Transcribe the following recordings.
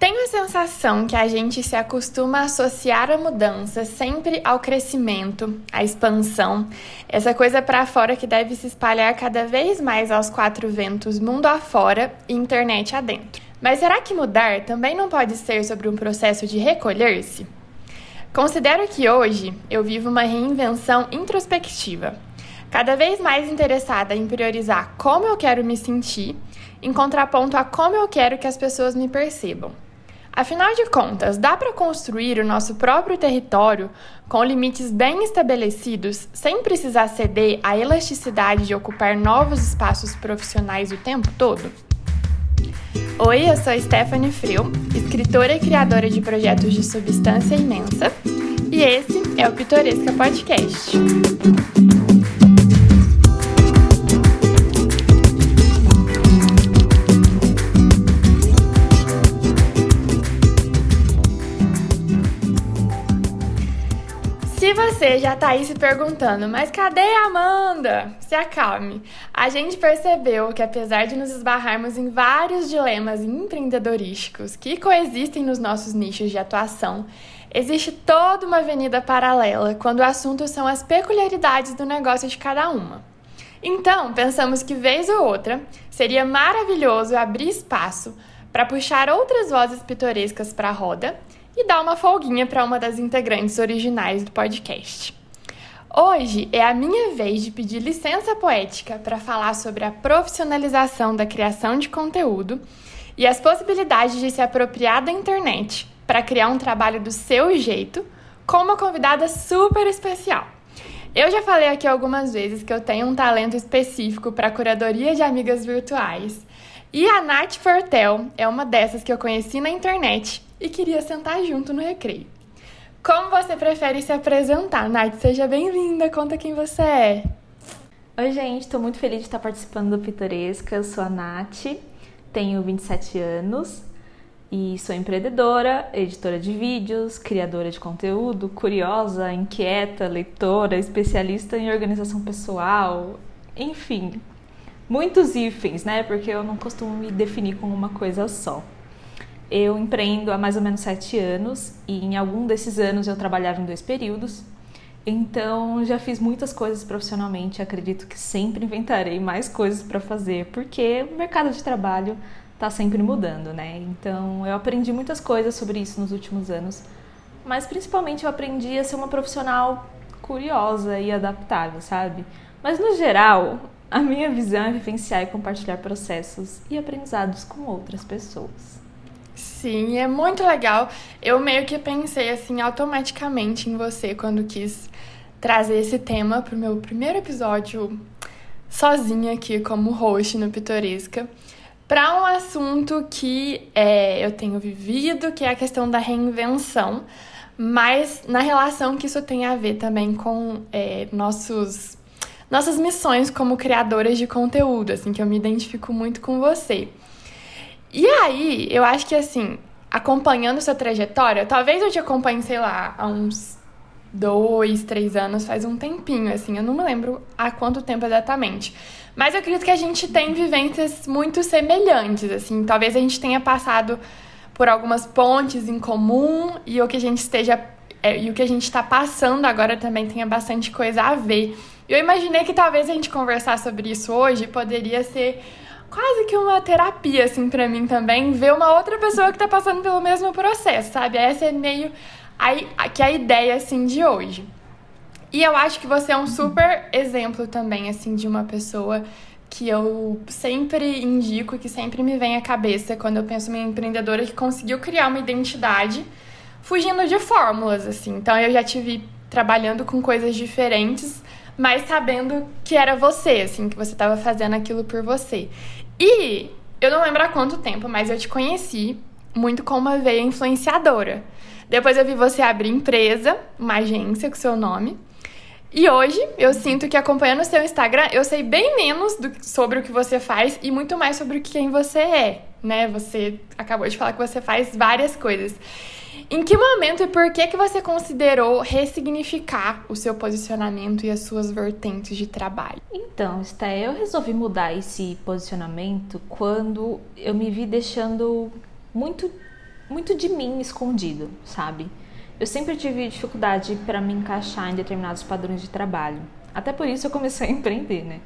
Tenho a sensação que a gente se acostuma a associar a mudança sempre ao crescimento, à expansão, essa coisa para fora que deve se espalhar cada vez mais aos quatro ventos, mundo afora e internet adentro. Mas será que mudar também não pode ser sobre um processo de recolher-se? Considero que hoje eu vivo uma reinvenção introspectiva, cada vez mais interessada em priorizar como eu quero me sentir, em contraponto a como eu quero que as pessoas me percebam. Afinal de contas, dá para construir o nosso próprio território com limites bem estabelecidos, sem precisar ceder à elasticidade de ocupar novos espaços profissionais o tempo todo? Oi, eu sou Stephanie Frio, escritora e criadora de projetos de substância imensa, e esse é o Pitoresca Podcast. Você já tá aí se perguntando, mas cadê a Amanda? Se acalme. A gente percebeu que apesar de nos esbarrarmos em vários dilemas empreendedorísticos que coexistem nos nossos nichos de atuação, existe toda uma avenida paralela quando o assunto são as peculiaridades do negócio de cada uma. Então, pensamos que vez ou outra seria maravilhoso abrir espaço para puxar outras vozes pitorescas para a roda e dar uma folguinha para uma das integrantes originais do podcast. Hoje é a minha vez de pedir licença poética para falar sobre a profissionalização da criação de conteúdo e as possibilidades de se apropriar da internet para criar um trabalho do seu jeito com uma convidada super especial. Eu já falei aqui algumas vezes que eu tenho um talento específico para curadoria de amigas virtuais. E a Nath Fortel é uma dessas que eu conheci na internet e queria sentar junto no recreio. Como você prefere se apresentar, Nath? Seja bem-vinda, conta quem você é. Oi, gente, estou muito feliz de estar participando do Pitoresca. Eu sou a Nath, tenho 27 anos e sou empreendedora, editora de vídeos, criadora de conteúdo, curiosa, inquieta, leitora, especialista em organização pessoal, enfim, muitos hífens, né? Porque eu não costumo me definir como uma coisa só. Eu empreendo há mais ou menos sete anos e em algum desses anos eu trabalhava em dois períodos. Então já fiz muitas coisas profissionalmente. Acredito que sempre inventarei mais coisas para fazer, porque o mercado de trabalho está sempre mudando, né? Então eu aprendi muitas coisas sobre isso nos últimos anos, mas principalmente eu aprendi a ser uma profissional curiosa e adaptável, sabe? Mas no geral, a minha visão é vivenciar e compartilhar processos e aprendizados com outras pessoas. Sim, é muito legal. Eu meio que pensei assim automaticamente em você quando quis trazer esse tema para o meu primeiro episódio sozinha aqui como host no Pitoresca para um assunto que é, eu tenho vivido, que é a questão da reinvenção, mas na relação que isso tem a ver também com é, nossos nossas missões como criadoras de conteúdo, assim, que eu me identifico muito com você. E aí, eu acho que assim, acompanhando sua trajetória, talvez eu te acompanhe, sei lá, há uns dois, três anos, faz um tempinho, assim, eu não me lembro há quanto tempo exatamente. Mas eu acredito que a gente tem vivências muito semelhantes, assim, talvez a gente tenha passado por algumas pontes em comum e o que a gente esteja é, e o que a gente está passando agora também tenha bastante coisa a ver. Eu imaginei que talvez a gente conversar sobre isso hoje poderia ser quase que uma terapia, assim, para mim também, ver uma outra pessoa que tá passando pelo mesmo processo, sabe? Essa é meio a, que é a ideia, assim, de hoje. E eu acho que você é um super exemplo também, assim, de uma pessoa que eu sempre indico, que sempre me vem à cabeça quando eu penso em empreendedora que conseguiu criar uma identidade fugindo de fórmulas, assim. Então eu já tive trabalhando com coisas diferentes, mas sabendo que era você, assim, que você estava fazendo aquilo por você. E eu não lembro há quanto tempo, mas eu te conheci muito como uma veia influenciadora. Depois eu vi você abrir empresa, uma agência com seu nome. E hoje eu sinto que acompanhando o seu Instagram, eu sei bem menos do, sobre o que você faz e muito mais sobre quem você é, né? Você acabou de falar que você faz várias coisas. Em que momento e por que que você considerou ressignificar o seu posicionamento e as suas vertentes de trabalho? Então, Sté, eu resolvi mudar esse posicionamento quando eu me vi deixando muito muito de mim escondido, sabe? Eu sempre tive dificuldade para me encaixar em determinados padrões de trabalho. Até por isso eu comecei a empreender, né?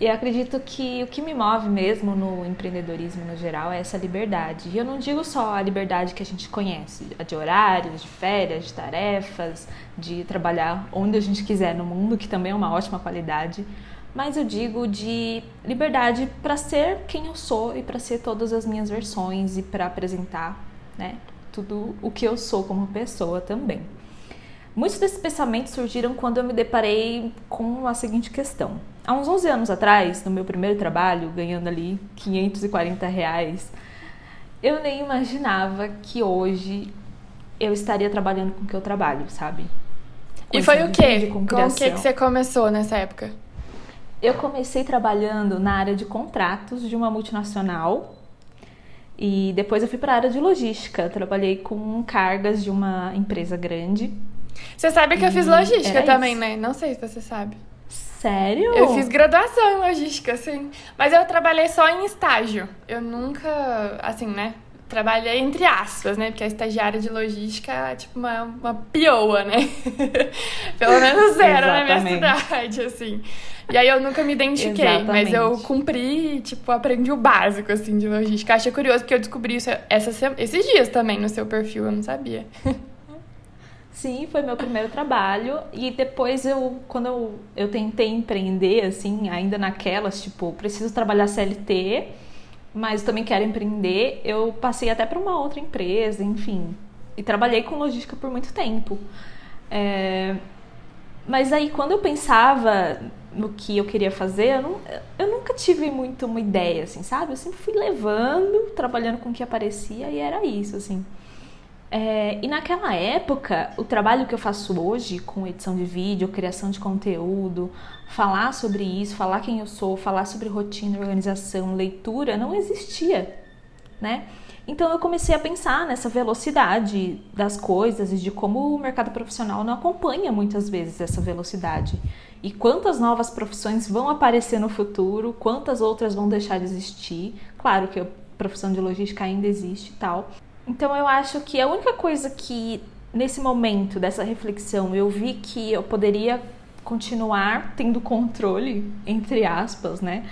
E eu acredito que o que me move mesmo no empreendedorismo no geral é essa liberdade. E eu não digo só a liberdade que a gente conhece, a de horários, de férias, de tarefas, de trabalhar onde a gente quiser no mundo, que também é uma ótima qualidade, mas eu digo de liberdade para ser quem eu sou e para ser todas as minhas versões e para apresentar, né, tudo o que eu sou como pessoa também. Muitos desses pensamentos surgiram quando eu me deparei com a seguinte questão. Há uns 11 anos atrás, no meu primeiro trabalho, ganhando ali 540 reais, eu nem imaginava que hoje eu estaria trabalhando com o que eu trabalho, sabe? Com e foi o quê? Com, com o que, que você começou nessa época? Eu comecei trabalhando na área de contratos de uma multinacional e depois eu fui para a área de logística. Trabalhei com cargas de uma empresa grande você sabe que eu fiz logística também, isso. né? Não sei se você sabe. Sério? Eu fiz graduação em logística, sim. Mas eu trabalhei só em estágio. Eu nunca, assim, né? Trabalhei entre aspas, né? Porque a estagiária de logística é tipo uma, uma pioa, né? Pelo menos era na minha cidade, assim. E aí eu nunca me identifiquei, Exatamente. mas eu cumpri, tipo, aprendi o básico, assim, de logística. Achei curioso porque eu descobri isso essa, esses dias também no seu perfil, eu não sabia. Sim, foi meu primeiro trabalho. E depois eu, quando eu, eu tentei empreender, assim, ainda naquelas, tipo, preciso trabalhar CLT, mas também quero empreender, eu passei até para uma outra empresa, enfim. E trabalhei com logística por muito tempo. É... Mas aí, quando eu pensava no que eu queria fazer, eu, não, eu nunca tive muito uma ideia, assim, sabe? Eu sempre fui levando, trabalhando com o que aparecia e era isso, assim. É, e naquela época, o trabalho que eu faço hoje com edição de vídeo, criação de conteúdo, falar sobre isso, falar quem eu sou, falar sobre rotina, organização, leitura, não existia, né? Então eu comecei a pensar nessa velocidade das coisas e de como o mercado profissional não acompanha muitas vezes essa velocidade. E quantas novas profissões vão aparecer no futuro, quantas outras vão deixar de existir. Claro que a profissão de logística ainda existe e tal. Então eu acho que a única coisa que nesse momento dessa reflexão eu vi que eu poderia continuar tendo controle, entre aspas, né?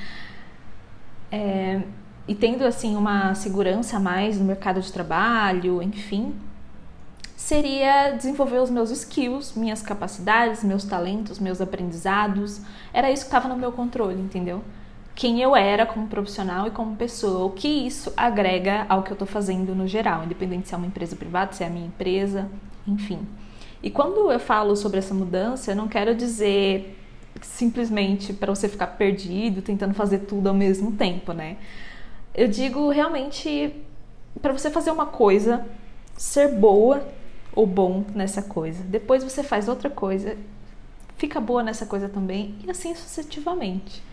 É, e tendo assim uma segurança a mais no mercado de trabalho, enfim, seria desenvolver os meus skills, minhas capacidades, meus talentos, meus aprendizados. Era isso que estava no meu controle, entendeu? Quem eu era como profissional e como pessoa, o que isso agrega ao que eu estou fazendo no geral, independente se é uma empresa privada, se é a minha empresa, enfim. E quando eu falo sobre essa mudança, eu não quero dizer simplesmente para você ficar perdido, tentando fazer tudo ao mesmo tempo, né? Eu digo realmente para você fazer uma coisa, ser boa ou bom nessa coisa. Depois você faz outra coisa, fica boa nessa coisa também e assim sucessivamente.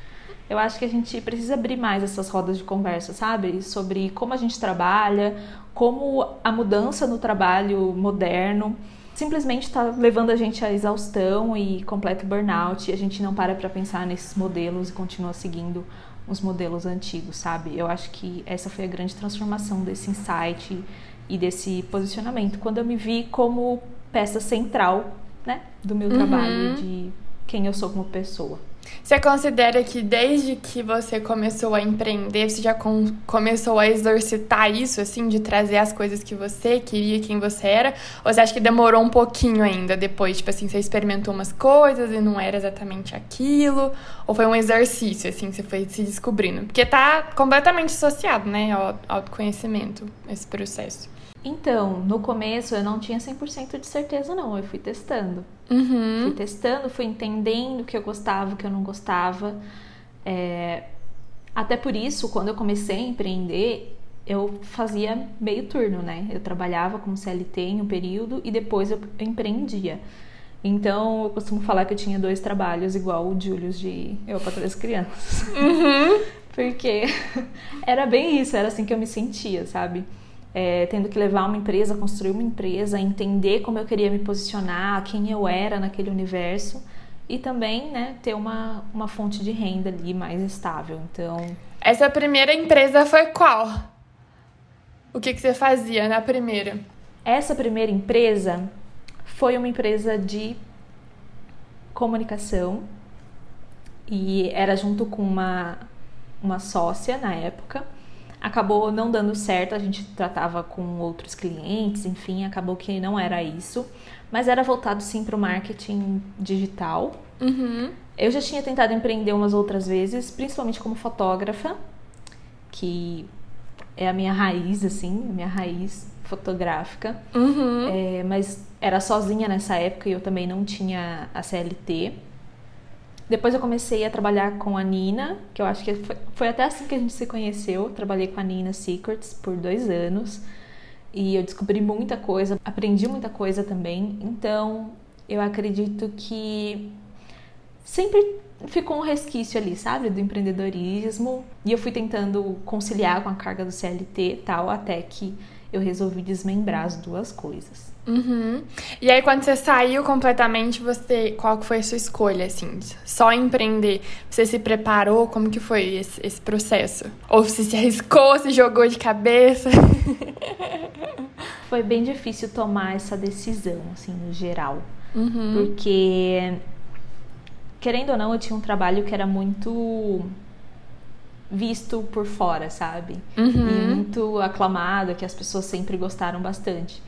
Eu acho que a gente precisa abrir mais essas rodas de conversa, sabe? Sobre como a gente trabalha, como a mudança no trabalho moderno simplesmente está levando a gente à exaustão e completo burnout e a gente não para para pensar nesses modelos e continua seguindo os modelos antigos, sabe? Eu acho que essa foi a grande transformação desse insight e desse posicionamento quando eu me vi como peça central, né, do meu uhum. trabalho de quem eu sou como pessoa. Você considera que desde que você começou a empreender, você já com, começou a exercitar isso, assim, de trazer as coisas que você queria, quem você era? Ou você acha que demorou um pouquinho ainda depois? Tipo assim, você experimentou umas coisas e não era exatamente aquilo? Ou foi um exercício, assim, que você foi se descobrindo? Porque tá completamente associado, né, ao autoconhecimento, esse processo. Então, no começo eu não tinha 100% de certeza, não. Eu fui testando. Uhum. Fui testando, fui entendendo o que eu gostava, o que eu não gostava. É... Até por isso, quando eu comecei a empreender, eu fazia meio turno, né? Eu trabalhava como CLT em um período e depois eu empreendia. Então, eu costumo falar que eu tinha dois trabalhos, igual o Julius de Eu para Três Crianças. Uhum. Porque era bem isso, era assim que eu me sentia, sabe? É, tendo que levar uma empresa, construir uma empresa, entender como eu queria me posicionar, quem eu era naquele universo e também né, ter uma, uma fonte de renda ali mais estável. Então. Essa primeira empresa foi qual? o que, que você fazia na primeira? Essa primeira empresa foi uma empresa de comunicação e era junto com uma, uma sócia na época. Acabou não dando certo, a gente tratava com outros clientes, enfim, acabou que não era isso, mas era voltado sim para o marketing digital. Uhum. Eu já tinha tentado empreender umas outras vezes, principalmente como fotógrafa, que é a minha raiz, assim, a minha raiz fotográfica. Uhum. É, mas era sozinha nessa época e eu também não tinha a CLT. Depois eu comecei a trabalhar com a Nina, que eu acho que foi, foi até assim que a gente se conheceu. Trabalhei com a Nina Secrets por dois anos e eu descobri muita coisa, aprendi muita coisa também. Então eu acredito que sempre ficou um resquício ali, sabe, do empreendedorismo. E eu fui tentando conciliar com a carga do CLT e tal, até que eu resolvi desmembrar as duas coisas. Uhum. E aí, quando você saiu completamente, você qual foi a sua escolha, assim? Só empreender? Você se preparou? Como que foi esse, esse processo? Ou você se arriscou, se jogou de cabeça? foi bem difícil tomar essa decisão, assim, no geral. Uhum. Porque, querendo ou não, eu tinha um trabalho que era muito visto por fora, sabe? Uhum. E muito aclamado, que as pessoas sempre gostaram bastante.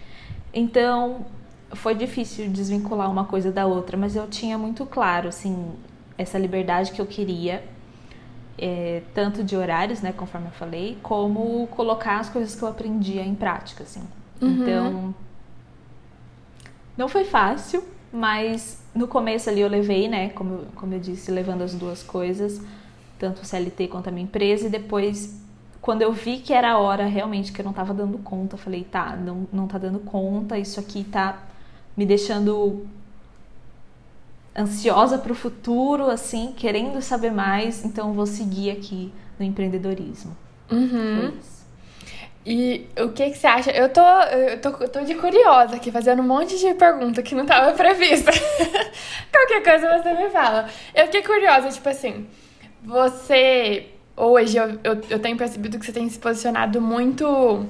Então, foi difícil desvincular uma coisa da outra, mas eu tinha muito claro, assim, essa liberdade que eu queria, é, tanto de horários, né, conforme eu falei, como colocar as coisas que eu aprendia em prática, assim. Uhum. Então, não foi fácil, mas no começo ali eu levei, né, como, como eu disse, levando as duas coisas, tanto o CLT quanto a minha empresa, e depois quando eu vi que era a hora realmente que eu não estava dando conta, eu falei, tá, não, não tá dando conta, isso aqui tá me deixando ansiosa para o futuro, assim, querendo saber mais, então vou seguir aqui no empreendedorismo. Uhum. E o que, que você acha? Eu tô, eu tô, eu tô de curiosa aqui, fazendo um monte de pergunta que não estava prevista. Qualquer coisa você me fala. Eu fiquei curiosa, tipo assim, você hoje eu, eu, eu tenho percebido que você tem se posicionado muito.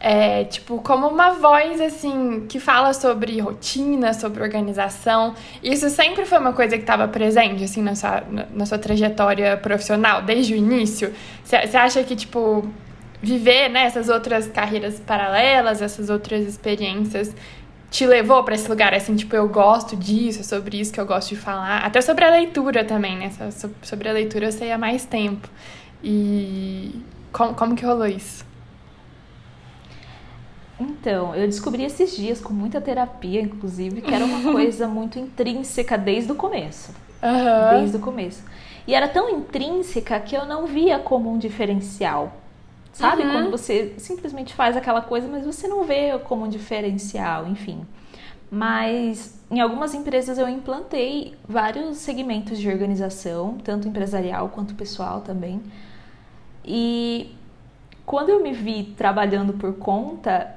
É, tipo, como uma voz, assim, que fala sobre rotina, sobre organização. Isso sempre foi uma coisa que estava presente, assim, na sua, na sua trajetória profissional, desde o início? Você acha que, tipo, viver né, essas outras carreiras paralelas, essas outras experiências, te levou para esse lugar, assim, tipo, eu gosto disso, é sobre isso que eu gosto de falar. Até sobre a leitura também, né? Sobre a leitura eu sei há mais tempo. E como, como que rolou isso? Então, eu descobri esses dias, com muita terapia, inclusive, que era uma coisa muito intrínseca desde o começo. Uhum. Desde o começo. E era tão intrínseca que eu não via como um diferencial. Sabe? Uhum. Quando você simplesmente faz aquela coisa, mas você não vê como um diferencial, enfim. Mas em algumas empresas eu implantei vários segmentos de organização, tanto empresarial quanto pessoal também. E quando eu me vi trabalhando por conta,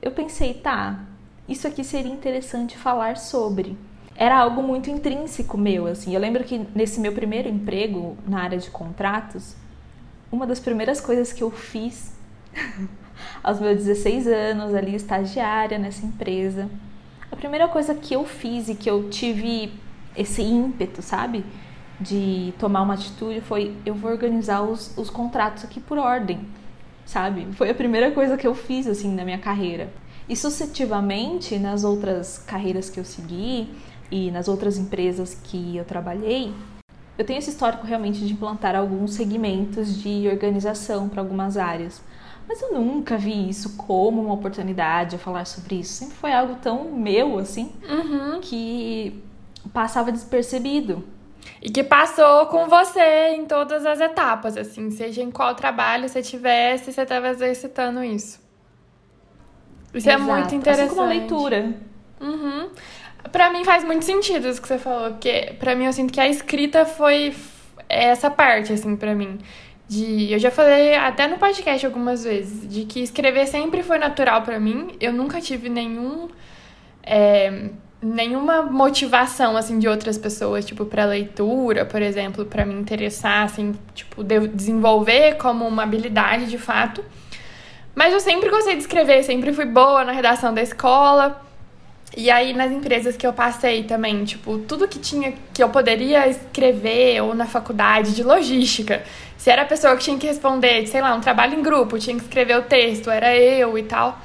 eu pensei, tá, isso aqui seria interessante falar sobre. Era algo muito intrínseco meu, assim. Eu lembro que nesse meu primeiro emprego na área de contratos, uma das primeiras coisas que eu fiz aos meus 16 anos, ali estagiária nessa empresa, a primeira coisa que eu fiz e que eu tive esse ímpeto, sabe? de tomar uma atitude foi eu vou organizar os, os contratos aqui por ordem, sabe? Foi a primeira coisa que eu fiz assim na minha carreira. E sucessivamente nas outras carreiras que eu segui e nas outras empresas que eu trabalhei, eu tenho esse histórico realmente de implantar alguns segmentos de organização para algumas áreas. Mas eu nunca vi isso como uma oportunidade a falar sobre isso. Sempre foi algo tão meu assim uhum. que passava despercebido. E que passou com você em todas as etapas, assim, seja em qual trabalho você tivesse, você estava exercitando isso. Isso Exato. é muito interessante. Assim como a leitura. Uhum. Pra mim faz muito sentido isso que você falou, porque pra mim eu sinto que a escrita foi essa parte, assim, pra mim. De, eu já falei até no podcast algumas vezes, de que escrever sempre foi natural para mim. Eu nunca tive nenhum. É, nenhuma motivação assim de outras pessoas, tipo para leitura, por exemplo, para me interessar assim, tipo de desenvolver como uma habilidade de fato. Mas eu sempre gostei de escrever, sempre fui boa na redação da escola. E aí, nas empresas que eu passei também, tipo, tudo que tinha que eu poderia escrever, ou na faculdade de logística, se era a pessoa que tinha que responder, sei lá, um trabalho em grupo, tinha que escrever o texto, era eu e tal.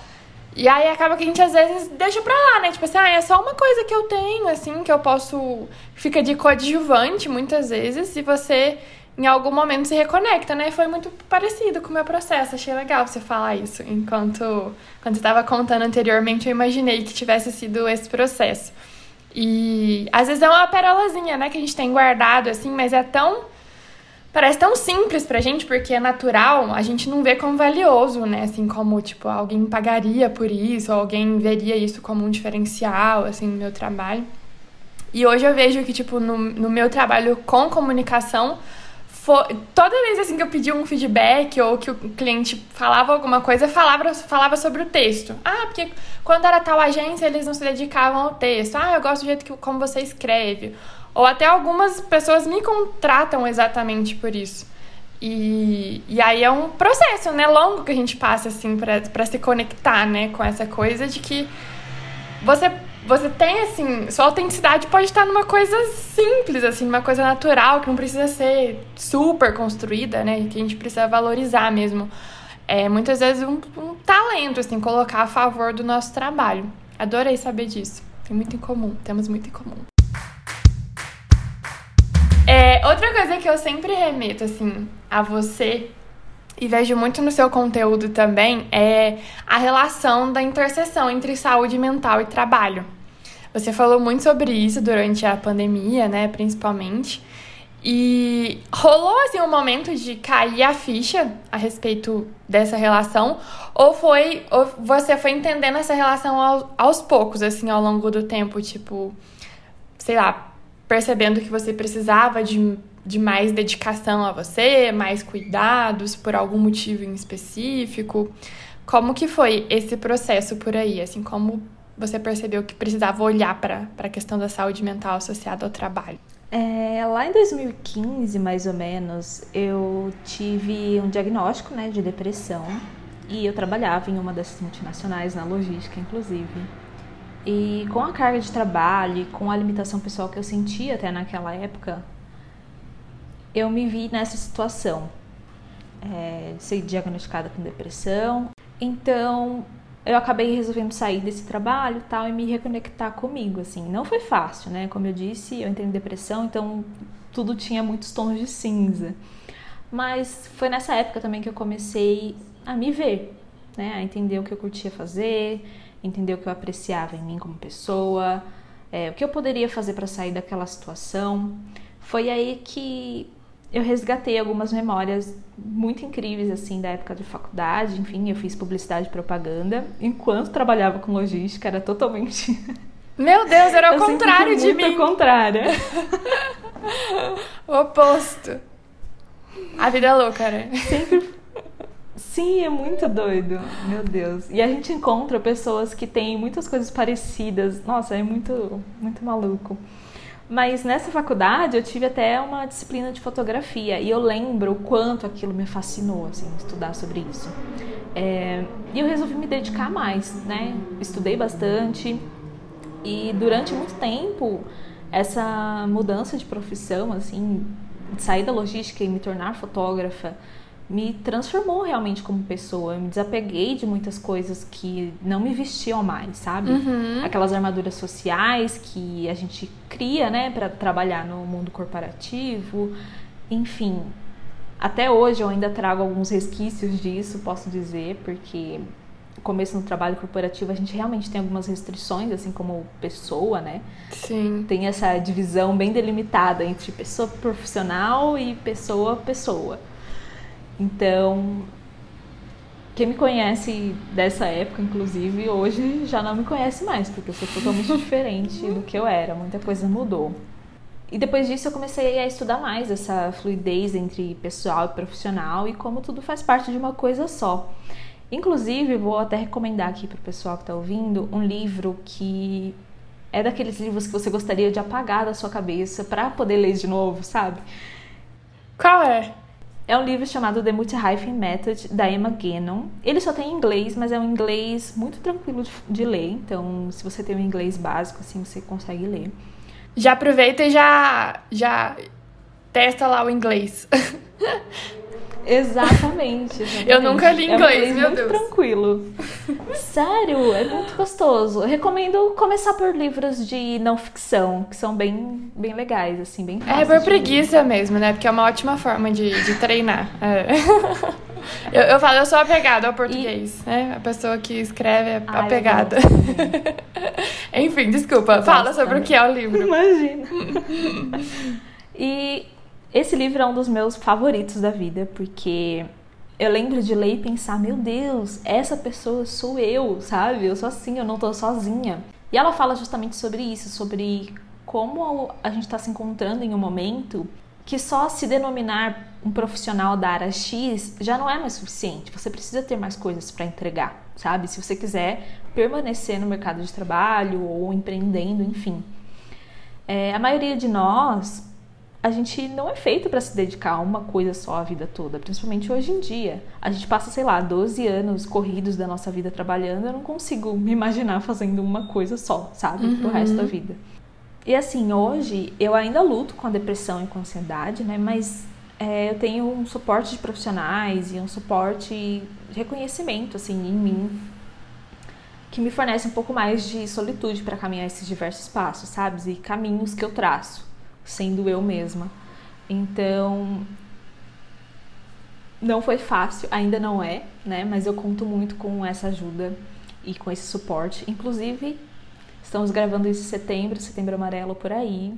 E aí acaba que a gente às vezes deixa pra lá, né? Tipo assim, ah, é só uma coisa que eu tenho, assim, que eu posso. Fica de coadjuvante muitas vezes, e você em algum momento se reconecta, né? Foi muito parecido com o meu processo. Achei legal você falar isso. Enquanto quando você estava contando anteriormente, eu imaginei que tivesse sido esse processo. E às vezes é uma perolazinha, né, que a gente tem guardado assim, mas é tão parece tão simples pra gente porque é natural, a gente não vê como valioso, né? Assim como tipo alguém pagaria por isso, ou alguém veria isso como um diferencial assim no meu trabalho. E hoje eu vejo que tipo no, no meu trabalho com comunicação, foi, toda vez assim que eu pedia um feedback ou que o cliente falava alguma coisa, falava, falava sobre o texto. Ah, porque quando era tal agência, eles não se dedicavam ao texto. Ah, eu gosto do jeito que como você escreve. Ou até algumas pessoas me contratam exatamente por isso. E, e aí é um processo, né, longo que a gente passa, assim, para se conectar, né, com essa coisa de que você você tem, assim, sua autenticidade pode estar numa coisa simples, assim, numa coisa natural, que não precisa ser super construída, né? Que a gente precisa valorizar mesmo. É muitas vezes um, um talento, assim, colocar a favor do nosso trabalho. Adorei saber disso. Tem muito em comum, temos muito em comum. É, outra coisa que eu sempre remeto, assim, a você e vejo muito no seu conteúdo também é a relação da interseção entre saúde mental e trabalho. Você falou muito sobre isso durante a pandemia, né, principalmente. E rolou assim um momento de cair a ficha a respeito dessa relação ou foi ou você foi entendendo essa relação aos, aos poucos assim ao longo do tempo, tipo, sei lá, percebendo que você precisava de de mais dedicação a você, mais cuidados por algum motivo em específico? Como que foi esse processo por aí? Assim, como você percebeu que precisava olhar para a questão da saúde mental associada ao trabalho? É, lá em 2015, mais ou menos, eu tive um diagnóstico né, de depressão e eu trabalhava em uma dessas multinacionais, na logística, inclusive. E com a carga de trabalho e com a limitação pessoal que eu sentia até naquela época, eu me vi nessa situação é, de ser diagnosticada com depressão. Então, eu acabei resolvendo sair desse trabalho tal e me reconectar comigo, assim. Não foi fácil, né? Como eu disse, eu entrei em depressão, então tudo tinha muitos tons de cinza. Mas foi nessa época também que eu comecei a me ver, né? A entender o que eu curtia fazer, entender o que eu apreciava em mim como pessoa, é, o que eu poderia fazer para sair daquela situação. Foi aí que eu resgatei algumas memórias muito incríveis assim da época de faculdade, enfim, eu fiz publicidade e propaganda enquanto trabalhava com logística, era totalmente Meu Deus, era o contrário de mim. Muito contrário. o oposto. A vida é louca, né? Sempre Sim, é muito doido. Meu Deus. E a gente encontra pessoas que têm muitas coisas parecidas. Nossa, é muito muito maluco. Mas nessa faculdade eu tive até uma disciplina de fotografia e eu lembro o quanto aquilo me fascinou, assim, estudar sobre isso. É, e eu resolvi me dedicar mais, né? Estudei bastante e durante muito tempo essa mudança de profissão, assim, de sair da logística e me tornar fotógrafa, me transformou realmente como pessoa. Eu me desapeguei de muitas coisas que não me vestiam mais, sabe? Uhum. Aquelas armaduras sociais que a gente cria, né, para trabalhar no mundo corporativo. Enfim, até hoje eu ainda trago alguns resquícios disso, posso dizer, porque começo no trabalho corporativo a gente realmente tem algumas restrições, assim como pessoa, né? Sim. Tem essa divisão bem delimitada entre pessoa profissional e pessoa pessoa. Então, quem me conhece dessa época, inclusive, hoje já não me conhece mais, porque eu sou totalmente diferente do que eu era, muita coisa mudou. E depois disso eu comecei a estudar mais essa fluidez entre pessoal e profissional e como tudo faz parte de uma coisa só. Inclusive, vou até recomendar aqui para o pessoal que está ouvindo um livro que é daqueles livros que você gostaria de apagar da sua cabeça para poder ler de novo, sabe? Qual é? É um livro chamado The Multi-Hyphen Method, da Emma Gannon. Ele só tem em inglês, mas é um inglês muito tranquilo de, de ler. Então, se você tem um inglês básico, assim, você consegue ler. Já aproveita e já, já testa lá o inglês. Exatamente, exatamente. Eu nunca li inglês, é um meu muito Deus. tranquilo. Sério, é muito gostoso. Eu recomendo começar por livros de não ficção, que são bem, bem legais, assim, bem É fáceis por preguiça mesmo, né? Porque é uma ótima forma de, de treinar. É. Eu, eu falo, eu sou apegada ao português, né? A pessoa que escreve é Ah, eu apegada. Enfim, desculpa. Fala sobre o também. que é o livro. Imagina. e esse livro é um dos meus favoritos da vida, porque eu lembro de ler e pensar, meu Deus, essa pessoa sou eu, sabe? Eu sou assim, eu não tô sozinha. E ela fala justamente sobre isso, sobre como a gente está se encontrando em um momento que só se denominar um profissional da área X já não é mais suficiente. Você precisa ter mais coisas para entregar, sabe? Se você quiser permanecer no mercado de trabalho ou empreendendo, enfim. É, a maioria de nós, a gente não é feito para se dedicar a uma coisa só a vida toda, principalmente hoje em dia. A gente passa, sei lá, 12 anos corridos da nossa vida trabalhando, eu não consigo me imaginar fazendo uma coisa só, sabe, pro resto da vida. E assim, hoje eu ainda luto com a depressão e com a ansiedade, né? Mas é, eu tenho um suporte de profissionais e um suporte de reconhecimento, assim, em mim, que me fornece um pouco mais de solitude para caminhar esses diversos passos, sabe? E caminhos que eu traço, sendo eu mesma. Então, não foi fácil, ainda não é, né? Mas eu conto muito com essa ajuda e com esse suporte. Inclusive, estamos gravando isso em setembro, setembro amarelo por aí.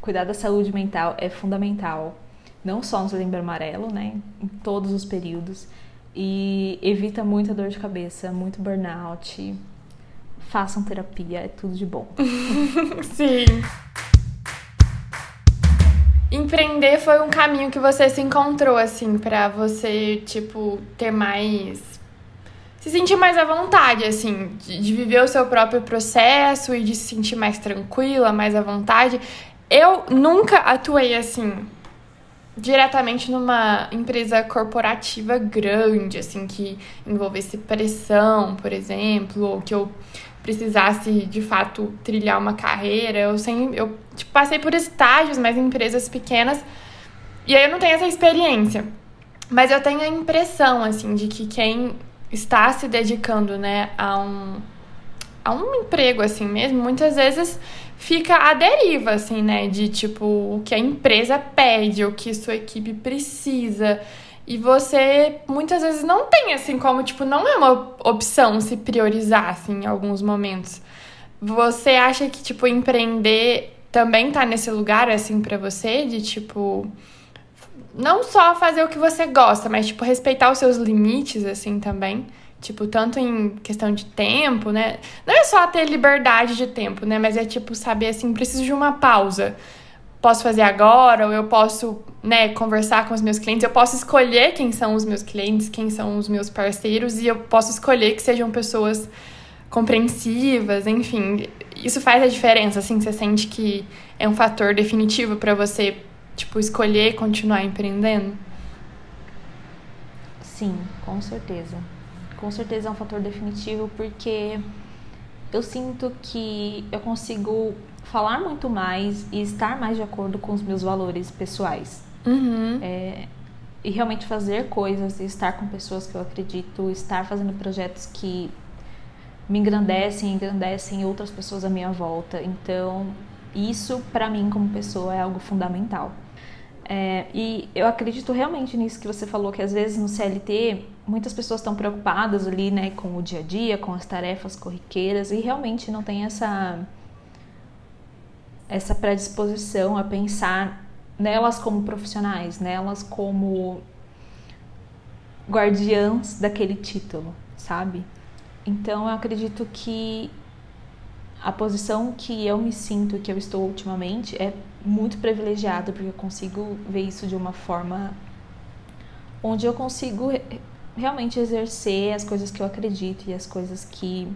Cuidar da saúde mental é fundamental, não só no setembro amarelo, né? Em todos os períodos. E evita muita dor de cabeça, muito burnout. Façam terapia, é tudo de bom. Sim. Empreender foi um caminho que você se encontrou, assim, pra você, tipo, ter mais. Se sentir mais à vontade, assim, de viver o seu próprio processo e de se sentir mais tranquila, mais à vontade. Eu nunca atuei assim, diretamente numa empresa corporativa grande, assim, que envolvesse pressão, por exemplo, ou que eu precisasse de fato trilhar uma carreira. Eu sem, eu tipo, passei por estágios, mas em empresas pequenas. E aí eu não tenho essa experiência. Mas eu tenho a impressão, assim, de que quem está se dedicando, né, a um, a um emprego, assim mesmo, muitas vezes fica à deriva, assim, né, de tipo, o que a empresa pede, o que sua equipe precisa. E você muitas vezes não tem, assim, como, tipo, não é uma opção se priorizar, assim, em alguns momentos. Você acha que, tipo, empreender também tá nesse lugar, assim, pra você, de tipo. Não só fazer o que você gosta, mas, tipo, respeitar os seus limites, assim, também. Tipo, tanto em questão de tempo, né? Não é só ter liberdade de tempo, né? Mas é, tipo, saber, assim, preciso de uma pausa posso fazer agora, ou eu posso, né, conversar com os meus clientes, eu posso escolher quem são os meus clientes, quem são os meus parceiros, e eu posso escolher que sejam pessoas compreensivas, enfim. Isso faz a diferença, assim, você sente que é um fator definitivo para você, tipo, escolher continuar empreendendo? Sim, com certeza. Com certeza é um fator definitivo porque eu sinto que eu consigo falar muito mais e estar mais de acordo com os meus valores pessoais. Uhum. É, e realmente fazer coisas, e estar com pessoas que eu acredito, estar fazendo projetos que me engrandecem, engrandecem outras pessoas à minha volta. Então, isso para mim como pessoa é algo fundamental. É, e eu acredito realmente nisso que você falou, que às vezes no CLT muitas pessoas estão preocupadas ali, né, com o dia a dia, com as tarefas corriqueiras e realmente não tem essa essa predisposição a pensar nelas como profissionais, nelas como guardiãs daquele título, sabe? Então eu acredito que a posição que eu me sinto, que eu estou ultimamente, é muito privilegiada, porque eu consigo ver isso de uma forma onde eu consigo realmente exercer as coisas que eu acredito e as coisas que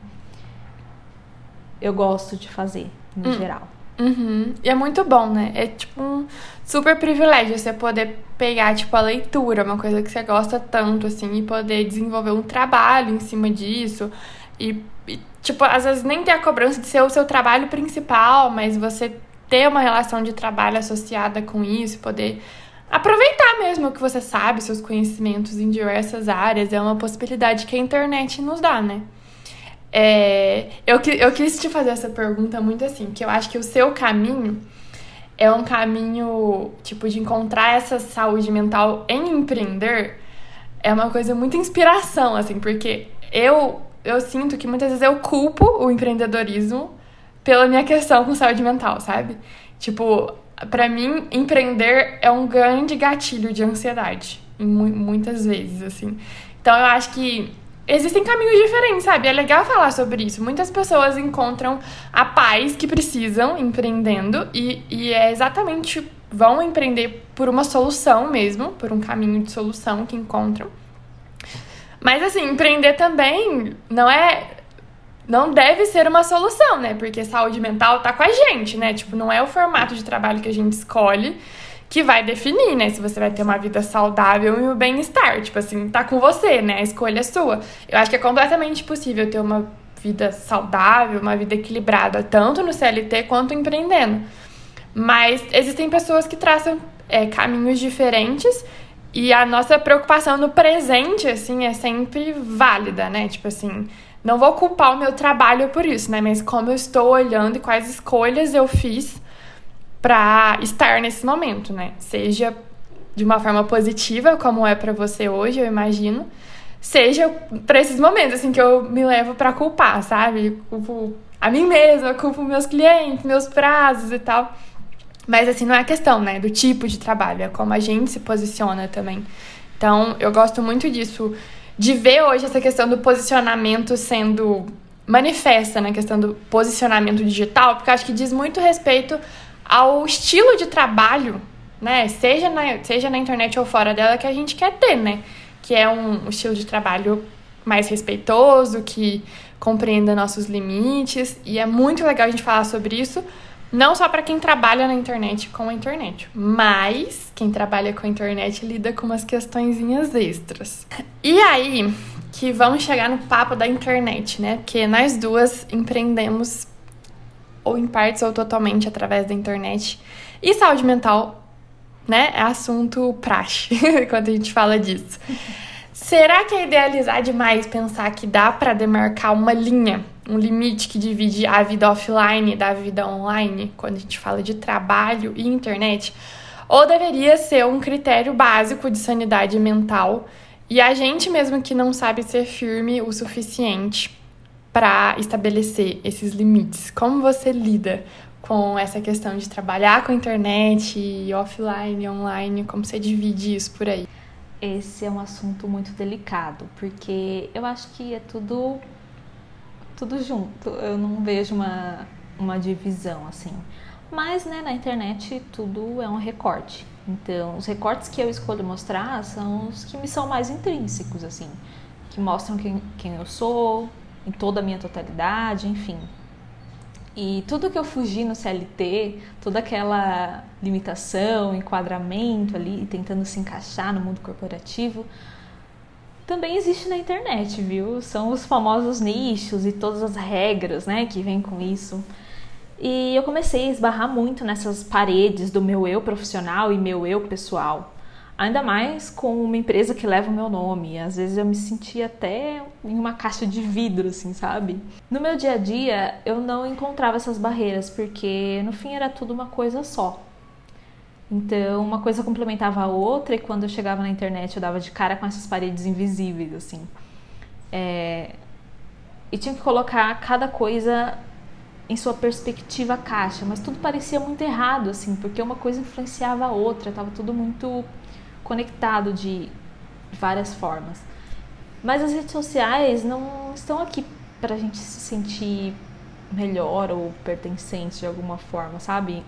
eu gosto de fazer, no Hum. geral. Uhum. E é muito bom, né? É tipo um super privilégio você poder pegar, tipo, a leitura, uma coisa que você gosta tanto, assim, e poder desenvolver um trabalho em cima disso. E, e tipo, às vezes nem ter a cobrança de ser o seu trabalho principal, mas você ter uma relação de trabalho associada com isso, poder aproveitar mesmo o que você sabe, seus conhecimentos em diversas áreas, é uma possibilidade que a internet nos dá, né? É, eu, eu quis te fazer essa pergunta muito assim, que eu acho que o seu caminho é um caminho, tipo, de encontrar essa saúde mental em empreender é uma coisa muito inspiração, assim, porque eu, eu sinto que muitas vezes eu culpo o empreendedorismo pela minha questão com saúde mental, sabe? Tipo, para mim, empreender é um grande gatilho de ansiedade, muitas vezes, assim. Então eu acho que existem caminhos diferentes, sabe? É legal falar sobre isso. Muitas pessoas encontram a paz que precisam empreendendo e, e é exatamente vão empreender por uma solução mesmo, por um caminho de solução que encontram. Mas assim, empreender também não é não deve ser uma solução, né? Porque saúde mental tá com a gente, né? Tipo, não é o formato de trabalho que a gente escolhe que vai definir, né? Se você vai ter uma vida saudável e o bem-estar. Tipo assim, tá com você, né? A escolha é sua. Eu acho que é completamente possível ter uma vida saudável, uma vida equilibrada, tanto no CLT quanto empreendendo. Mas existem pessoas que traçam é, caminhos diferentes e a nossa preocupação no presente, assim, é sempre válida, né? Tipo assim, não vou culpar o meu trabalho por isso, né? Mas como eu estou olhando e quais escolhas eu fiz para estar nesse momento, né? Seja de uma forma positiva, como é para você hoje, eu imagino, seja para esses momentos assim que eu me levo para culpar, sabe? Culpo a mim mesma, culpo meus clientes, meus prazos e tal. Mas assim, não é questão, né, do tipo de trabalho, é como a gente se posiciona também. Então, eu gosto muito disso, de ver hoje essa questão do posicionamento sendo manifesta na questão do posicionamento digital, porque acho que diz muito respeito ao estilo de trabalho, né? Seja na, seja na internet ou fora dela, que a gente quer ter, né? Que é um estilo de trabalho mais respeitoso, que compreenda nossos limites. E é muito legal a gente falar sobre isso, não só para quem trabalha na internet com a internet, mas quem trabalha com a internet lida com umas questõezinhas extras. E aí que vamos chegar no papo da internet, né? Porque nós duas empreendemos ou em partes ou totalmente através da internet. E saúde mental, né, é assunto praxe quando a gente fala disso. Será que é idealizar demais pensar que dá para demarcar uma linha, um limite que divide a vida offline da vida online, quando a gente fala de trabalho e internet? Ou deveria ser um critério básico de sanidade mental e a gente mesmo que não sabe ser firme o suficiente para estabelecer esses limites? Como você lida com essa questão de trabalhar com a internet, offline, online? Como você divide isso por aí? Esse é um assunto muito delicado, porque eu acho que é tudo tudo junto. Eu não vejo uma, uma divisão assim. Mas, né, na internet tudo é um recorte. Então, os recortes que eu escolho mostrar são os que me são mais intrínsecos, assim, que mostram quem, quem eu sou, em toda a minha totalidade, enfim. E tudo que eu fugi no CLT, toda aquela limitação, enquadramento ali, tentando se encaixar no mundo corporativo, também existe na internet, viu? São os famosos nichos e todas as regras, né, que vêm com isso. E eu comecei a esbarrar muito nessas paredes do meu eu profissional e meu eu pessoal. Ainda mais com uma empresa que leva o meu nome. Às vezes eu me sentia até em uma caixa de vidro, assim, sabe? No meu dia a dia, eu não encontrava essas barreiras, porque no fim era tudo uma coisa só. Então, uma coisa complementava a outra, e quando eu chegava na internet, eu dava de cara com essas paredes invisíveis, assim. É... E tinha que colocar cada coisa em sua perspectiva caixa, mas tudo parecia muito errado, assim, porque uma coisa influenciava a outra, tava tudo muito conectado de várias formas. Mas as redes sociais não estão aqui para a gente se sentir melhor ou pertencente de alguma forma, sabe?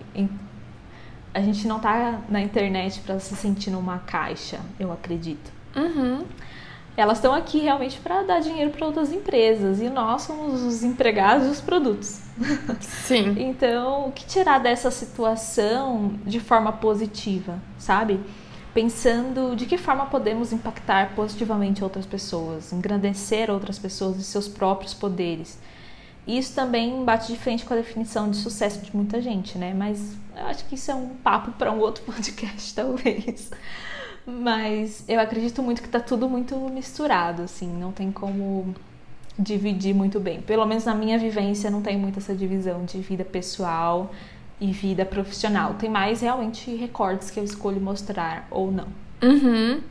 A gente não tá na internet para se sentir numa caixa, eu acredito. Uhum. elas estão aqui realmente para dar dinheiro para outras empresas e nós somos os empregados dos produtos. Sim. então, o que tirar dessa situação de forma positiva, sabe? Pensando de que forma podemos impactar positivamente outras pessoas, engrandecer outras pessoas e seus próprios poderes. Isso também bate de frente com a definição de sucesso de muita gente, né? Mas eu acho que isso é um papo para um outro podcast, talvez. Mas eu acredito muito que tá tudo muito misturado, assim, não tem como dividir muito bem. Pelo menos na minha vivência não tem muito essa divisão de vida pessoal e vida profissional. Tem mais realmente recortes que eu escolho mostrar ou não. Uhum.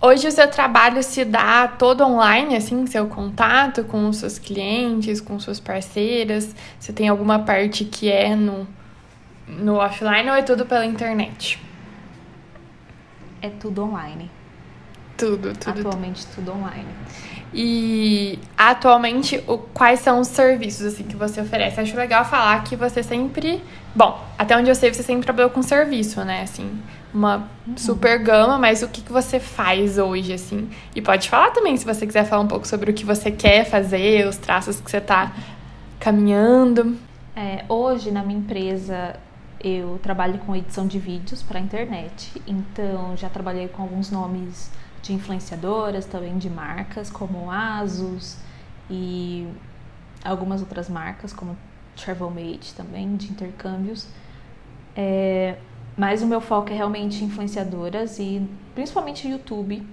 Hoje o seu trabalho se dá todo online, assim, seu contato com os seus clientes, com suas parceiras? Você tem alguma parte que é no, no offline ou é tudo pela internet? é tudo online. Tudo, tudo. Atualmente tudo online. E atualmente, o, quais são os serviços assim que você oferece? Acho legal falar que você sempre, bom, até onde eu sei, você sempre trabalhou com serviço, né? Assim, uma uhum. super gama, mas o que, que você faz hoje, assim? E pode falar também, se você quiser falar um pouco sobre o que você quer fazer, os traços que você está caminhando. É, hoje, na minha empresa, eu trabalho com edição de vídeos para a internet, então já trabalhei com alguns nomes de influenciadoras, também de marcas como Asus e algumas outras marcas como Travelmate também, de intercâmbios. É, mas o meu foco é realmente influenciadoras e principalmente YouTube,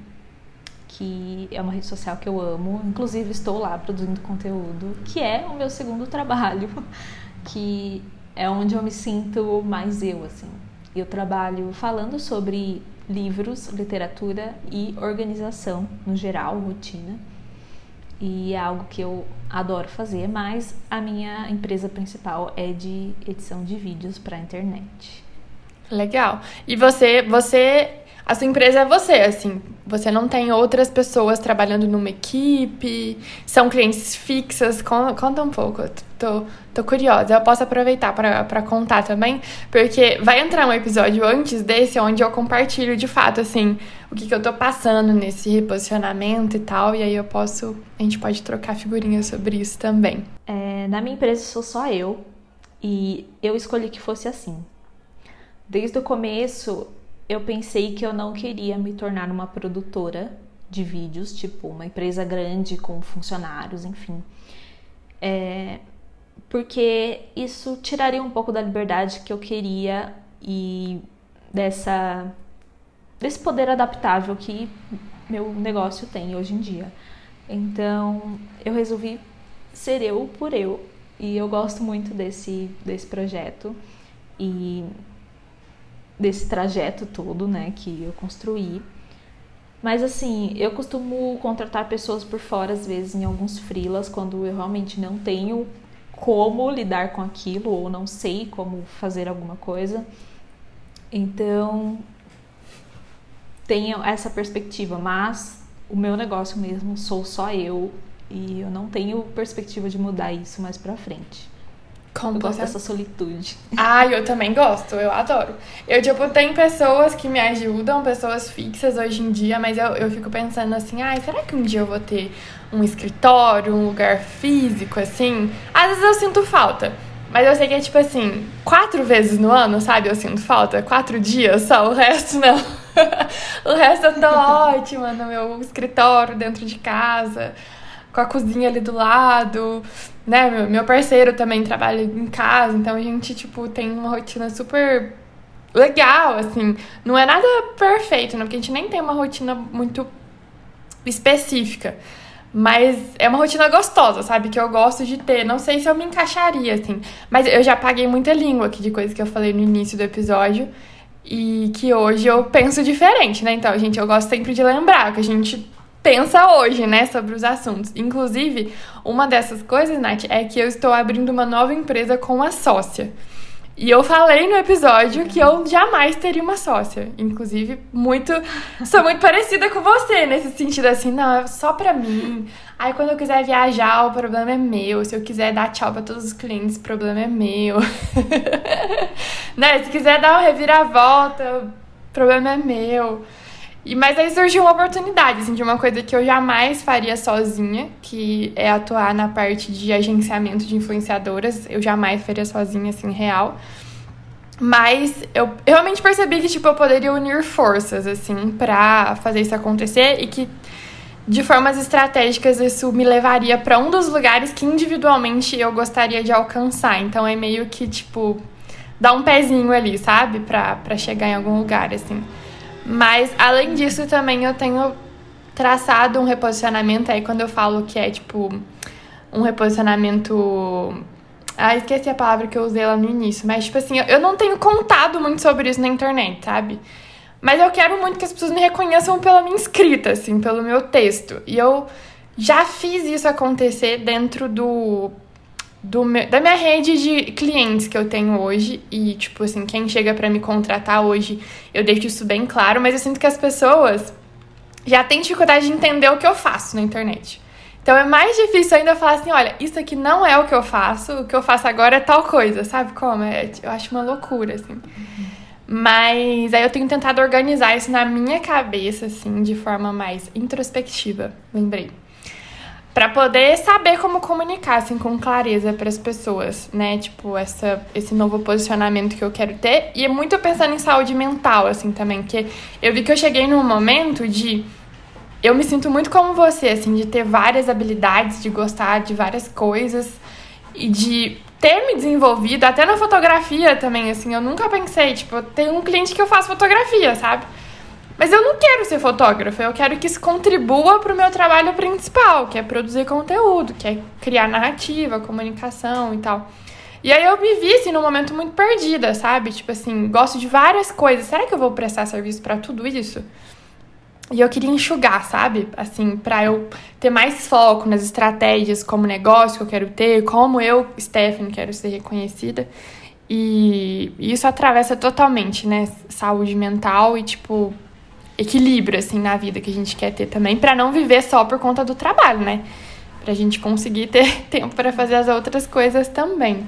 que é uma rede social que eu amo. Inclusive estou lá produzindo conteúdo, que é o meu segundo trabalho, que é onde eu me sinto mais eu, assim. Eu trabalho falando sobre livros, literatura e organização no geral, rotina. E é algo que eu adoro fazer, mas a minha empresa principal é de edição de vídeos para internet. Legal. E você, você a sua empresa é você, assim. Você não tem outras pessoas trabalhando numa equipe, são clientes fixas. Conta um pouco, tô, tô curiosa. Eu posso aproveitar para contar também, porque vai entrar um episódio antes desse onde eu compartilho de fato, assim, o que, que eu tô passando nesse reposicionamento e tal, e aí eu posso. A gente pode trocar figurinhas sobre isso também. É, na minha empresa sou só eu, e eu escolhi que fosse assim. Desde o começo, eu pensei que eu não queria me tornar uma produtora de vídeos, tipo uma empresa grande com funcionários, enfim. É, porque isso tiraria um pouco da liberdade que eu queria e dessa desse poder adaptável que meu negócio tem hoje em dia. Então, eu resolvi ser eu por eu e eu gosto muito desse desse projeto e desse trajeto todo, né, que eu construí. Mas assim, eu costumo contratar pessoas por fora, às vezes, em alguns freelas, quando eu realmente não tenho como lidar com aquilo ou não sei como fazer alguma coisa. Então, tenho essa perspectiva, mas o meu negócio mesmo sou só eu e eu não tenho perspectiva de mudar isso mais pra frente. Como eu gosto dessa solitude. Ah, eu também gosto, eu adoro. Eu, tipo, tem pessoas que me ajudam, pessoas fixas hoje em dia, mas eu, eu fico pensando assim, ai, será que um dia eu vou ter um escritório, um lugar físico, assim? Às vezes eu sinto falta. Mas eu sei que é tipo assim, quatro vezes no ano, sabe? Eu sinto falta. Quatro dias só, o resto não. o resto eu tô ótima no meu escritório, dentro de casa, com a cozinha ali do lado né, meu parceiro também trabalha em casa, então a gente, tipo, tem uma rotina super legal, assim. Não é nada perfeito, né? Porque a gente nem tem uma rotina muito específica. Mas é uma rotina gostosa, sabe? Que eu gosto de ter. Não sei se eu me encaixaria, assim. Mas eu já paguei muita língua aqui de coisas que eu falei no início do episódio. E que hoje eu penso diferente, né? Então, gente, eu gosto sempre de lembrar que a gente pensa hoje, né, sobre os assuntos. Inclusive, uma dessas coisas, Nath, é que eu estou abrindo uma nova empresa com uma sócia. E eu falei no episódio que eu jamais teria uma sócia. Inclusive, muito. Sou muito parecida com você nesse sentido assim, não, é só pra mim. Aí quando eu quiser viajar, o problema é meu. Se eu quiser dar tchau pra todos os clientes, o problema é meu. né? Se quiser dar uma reviravolta, o problema é meu. E, mas aí surgiu uma oportunidade, assim, de uma coisa que eu jamais faria sozinha, que é atuar na parte de agenciamento de influenciadoras. Eu jamais faria sozinha, assim, real. Mas eu realmente percebi que, tipo, eu poderia unir forças, assim, pra fazer isso acontecer e que, de formas estratégicas, isso me levaria para um dos lugares que individualmente eu gostaria de alcançar. Então é meio que, tipo, dar um pezinho ali, sabe? Pra, pra chegar em algum lugar, assim. Mas, além disso, também eu tenho traçado um reposicionamento aí quando eu falo que é tipo um reposicionamento. Ah, esqueci a palavra que eu usei lá no início, mas tipo assim, eu não tenho contado muito sobre isso na internet, sabe? Mas eu quero muito que as pessoas me reconheçam pela minha escrita, assim, pelo meu texto. E eu já fiz isso acontecer dentro do do meu, da minha rede de clientes que eu tenho hoje e tipo assim, quem chega para me contratar hoje, eu deixo isso bem claro, mas eu sinto que as pessoas já têm dificuldade de entender o que eu faço na internet. Então é mais difícil ainda falar assim, olha, isso aqui não é o que eu faço, o que eu faço agora é tal coisa, sabe como? É, eu acho uma loucura assim. Mas aí eu tenho tentado organizar isso na minha cabeça assim, de forma mais introspectiva, lembrei para poder saber como comunicar assim com clareza para as pessoas, né? Tipo, essa esse novo posicionamento que eu quero ter e é muito pensando em saúde mental assim também, que eu vi que eu cheguei num momento de eu me sinto muito como você, assim, de ter várias habilidades, de gostar de várias coisas e de ter me desenvolvido até na fotografia também, assim, eu nunca pensei, tipo, tem um cliente que eu faço fotografia, sabe? Mas eu não quero ser fotógrafa, eu quero que isso contribua para o meu trabalho principal, que é produzir conteúdo, que é criar narrativa, comunicação e tal. E aí eu me vi assim num momento muito perdida, sabe? Tipo assim, gosto de várias coisas. Será que eu vou prestar serviço para tudo isso? E eu queria enxugar, sabe? Assim, para eu ter mais foco nas estratégias como negócio que eu quero ter, como eu, Stephanie, quero ser reconhecida. E isso atravessa totalmente, né? Saúde mental e, tipo, equilíbrio, assim, na vida que a gente quer ter também, para não viver só por conta do trabalho, né? Pra gente conseguir ter tempo para fazer as outras coisas também.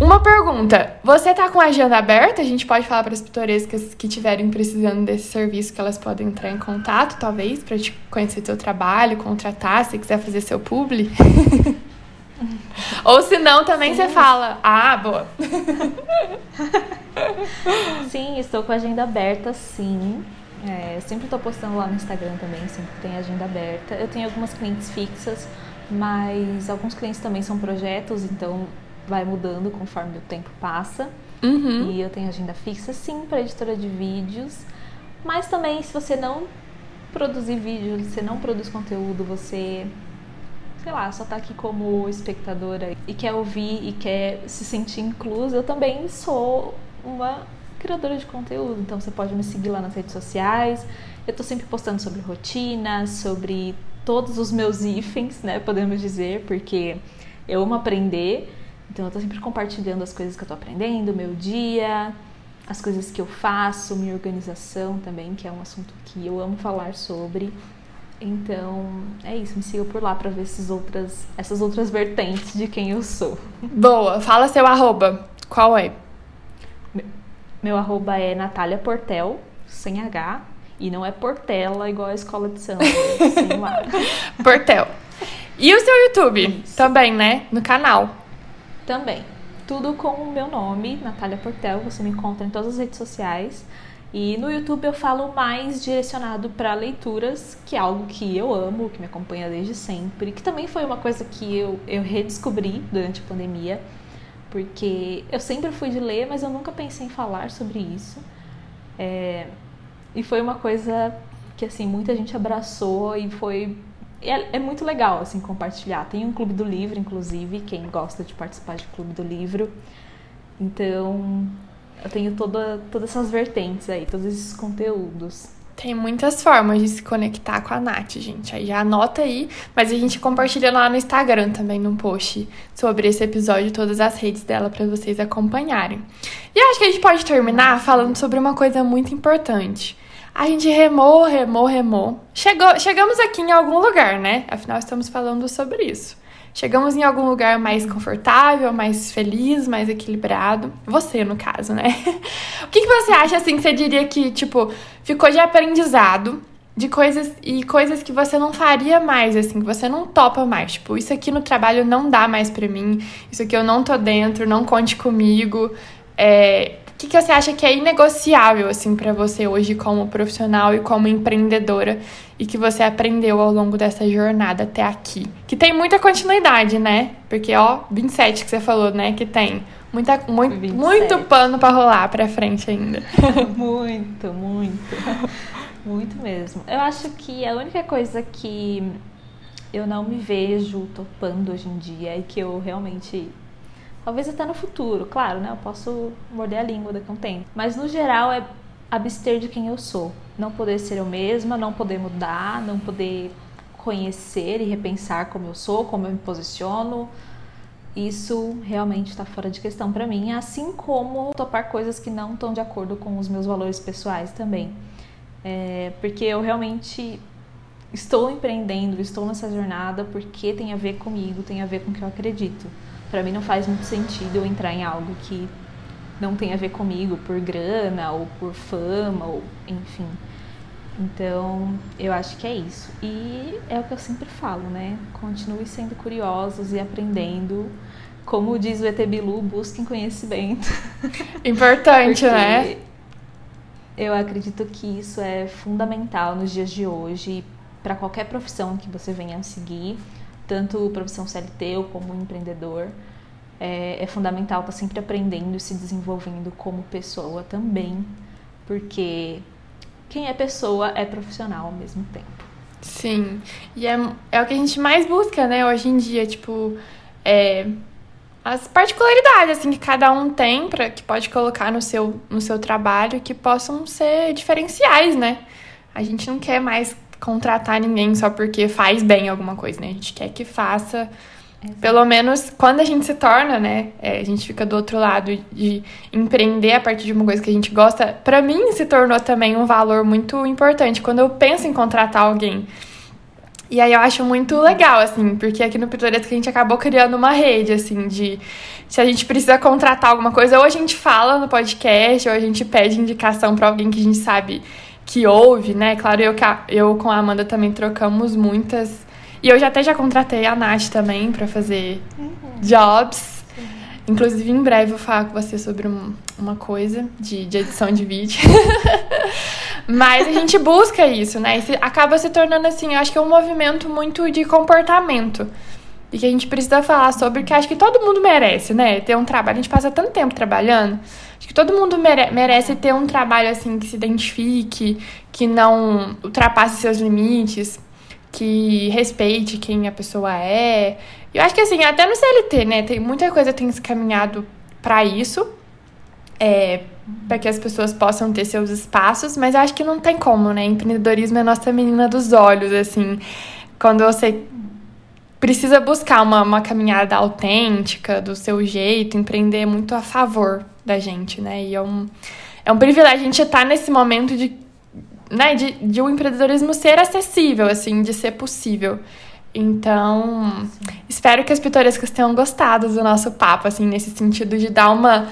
Uma pergunta: você tá com a agenda aberta? A gente pode falar para as pitorescas que estiverem precisando desse serviço que elas podem entrar em contato, talvez, para te conhecer seu trabalho, contratar, se quiser fazer seu publi. Ou se não, também sim. você fala, ah, boa. sim, estou com a agenda aberta, sim. É, sempre estou postando lá no Instagram também, sempre tem agenda aberta. Eu tenho algumas clientes fixas, mas alguns clientes também são projetos, então vai mudando conforme o tempo passa. Uhum. E eu tenho agenda fixa, sim, para editora de vídeos. Mas também, se você não produzir vídeo, você não produz conteúdo, você sei lá, só tá aqui como espectadora e quer ouvir e quer se sentir inclusa, eu também sou uma criadora de conteúdo. Então você pode me seguir lá nas redes sociais. Eu tô sempre postando sobre rotina, sobre todos os meus ifens, né, podemos dizer, porque eu amo aprender. Então eu tô sempre compartilhando as coisas que eu tô aprendendo, meu dia, as coisas que eu faço, minha organização também, que é um assunto que eu amo falar sobre. Então, é isso, me siga por lá para ver essas outras, essas outras vertentes de quem eu sou. Boa, fala seu arroba. Qual é? Meu arroba é Natália Portel, sem H, e não é Portela igual a escola de samba, sem o Portel. E o seu YouTube? Isso. Também, né? No canal. Também. Tudo com o meu nome, Natália Portel, você me encontra em todas as redes sociais. E no YouTube eu falo mais direcionado para leituras, que é algo que eu amo, que me acompanha desde sempre, que também foi uma coisa que eu, eu redescobri durante a pandemia, porque eu sempre fui de ler, mas eu nunca pensei em falar sobre isso. É, e foi uma coisa que assim muita gente abraçou e foi é, é, muito legal assim compartilhar. Tem um clube do livro, inclusive, quem gosta de participar de clube do livro. Então eu tenho toda, todas essas vertentes aí, todos esses conteúdos. Tem muitas formas de se conectar com a Nath, gente. Aí já anota aí, mas a gente compartilha lá no Instagram também, num post sobre esse episódio, todas as redes dela para vocês acompanharem. E acho que a gente pode terminar falando sobre uma coisa muito importante. A gente remou, remou, remou. Chegou, chegamos aqui em algum lugar, né? Afinal, estamos falando sobre isso. Chegamos em algum lugar mais confortável, mais feliz, mais equilibrado. Você, no caso, né? o que, que você acha, assim, que você diria que, tipo, ficou de aprendizado de coisas e coisas que você não faria mais, assim, que você não topa mais. Tipo, isso aqui no trabalho não dá mais pra mim, isso aqui eu não tô dentro, não conte comigo. É, que, que você acha que é inegociável, assim, para você hoje como profissional e como empreendedora e que você aprendeu ao longo dessa jornada até aqui? Que tem muita continuidade, né? Porque, ó, 27 que você falou, né? Que tem muita, muito, muito pano para rolar pra frente ainda. muito, muito. Muito mesmo. Eu acho que a única coisa que eu não me vejo topando hoje em dia e que eu realmente. Talvez até no futuro, claro, né? Eu posso morder a língua daqui a um tempo. Mas no geral é abster de quem eu sou. Não poder ser eu mesma, não poder mudar, não poder conhecer e repensar como eu sou, como eu me posiciono. Isso realmente está fora de questão para mim, assim como topar coisas que não estão de acordo com os meus valores pessoais também. É, porque eu realmente estou empreendendo, estou nessa jornada porque tem a ver comigo, tem a ver com o que eu acredito. Para mim não faz muito sentido eu entrar em algo que não tem a ver comigo por grana ou por fama ou enfim. Então, eu acho que é isso. E é o que eu sempre falo, né? Continue sendo curiosos e aprendendo. Como diz o ET Bilu, busquem conhecimento. Importante, né? Eu acredito que isso é fundamental nos dias de hoje para qualquer profissão que você venha a seguir, tanto profissão CLT ou como empreendedor. É, é fundamental estar tá sempre aprendendo e se desenvolvendo como pessoa também, porque quem é pessoa é profissional ao mesmo tempo. Sim, e é, é o que a gente mais busca, né, hoje em dia, tipo, é, as particularidades assim que cada um tem para que pode colocar no seu no seu trabalho que possam ser diferenciais, né? A gente não quer mais contratar ninguém só porque faz bem alguma coisa, né? A gente quer que faça Exato. pelo menos quando a gente se torna, né? É, a gente fica do outro lado de empreender a partir de uma coisa que a gente gosta. Para mim se tornou também um valor muito importante quando eu penso em contratar alguém e aí eu acho muito legal, assim, porque aqui no Pitoresco a gente acabou criando uma rede, assim, de se a gente precisa contratar alguma coisa, ou a gente fala no podcast, ou a gente pede indicação para alguém que a gente sabe que ouve, né? Claro, eu, eu com a Amanda também trocamos muitas. E eu já até já contratei a Nath também para fazer uhum. jobs. Uhum. Inclusive, em breve eu vou falar com você sobre um, uma coisa de, de edição de vídeo. Mas a gente busca isso, né? E acaba se tornando assim, eu acho que é um movimento muito de comportamento. E que a gente precisa falar sobre, que acho que todo mundo merece, né? Ter um trabalho. A gente passa tanto tempo trabalhando. Acho que todo mundo mere merece ter um trabalho assim que se identifique, que não ultrapasse seus limites, que respeite quem a pessoa é. Eu acho que assim, até no CLT, né? Tem muita coisa tem se caminhado para isso. É, para que as pessoas possam ter seus espaços, mas acho que não tem como, né? Empreendedorismo é nossa menina dos olhos, assim. Quando você precisa buscar uma, uma caminhada autêntica, do seu jeito, empreender é muito a favor da gente, né? E é um, é um privilégio a gente estar tá nesse momento de, né, de, de um empreendedorismo ser acessível, assim, de ser possível. Então, espero que as pitorescas tenham gostado do nosso papo, assim, nesse sentido de dar uma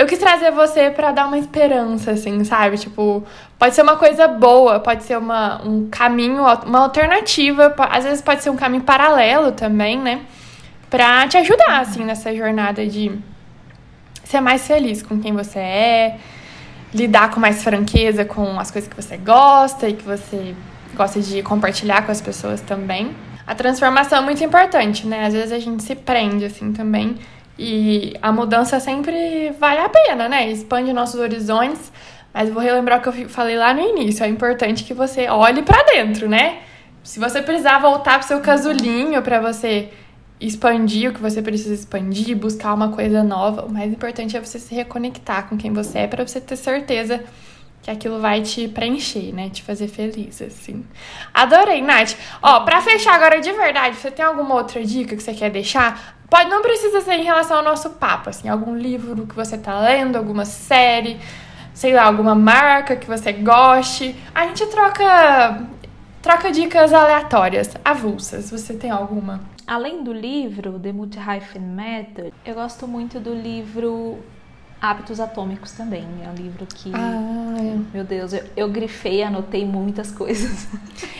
eu quis trazer você para dar uma esperança, assim, sabe? Tipo, pode ser uma coisa boa, pode ser uma, um caminho, uma alternativa, às vezes pode ser um caminho paralelo também, né? Pra te ajudar, assim, nessa jornada de ser mais feliz com quem você é, lidar com mais franqueza com as coisas que você gosta e que você gosta de compartilhar com as pessoas também. A transformação é muito importante, né? Às vezes a gente se prende, assim, também e a mudança sempre vale a pena, né? Expande nossos horizontes. Mas vou relembrar o que eu falei lá no início. É importante que você olhe para dentro, né? Se você precisar voltar pro seu casulinho para você expandir o que você precisa expandir, buscar uma coisa nova, o mais importante é você se reconectar com quem você é para você ter certeza que aquilo vai te preencher, né? Te fazer feliz, assim. Adorei, Nath. Ó, pra fechar agora de verdade, você tem alguma outra dica que você quer deixar? Pode, não precisa ser em relação ao nosso papo, assim, algum livro que você tá lendo, alguma série, sei lá, alguma marca que você goste. A gente troca troca dicas aleatórias, avulsas. Você tem alguma? Além do livro The Multi-Hyphen Method, eu gosto muito do livro Hábitos Atômicos também. É um livro que, Ah, é. meu Deus, eu, eu grifei, anotei muitas coisas.